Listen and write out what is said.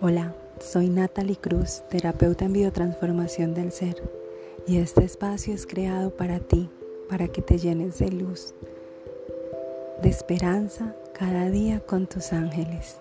Hola, soy Natalie Cruz, terapeuta en biotransformación del ser, y este espacio es creado para ti, para que te llenes de luz, de esperanza cada día con tus ángeles.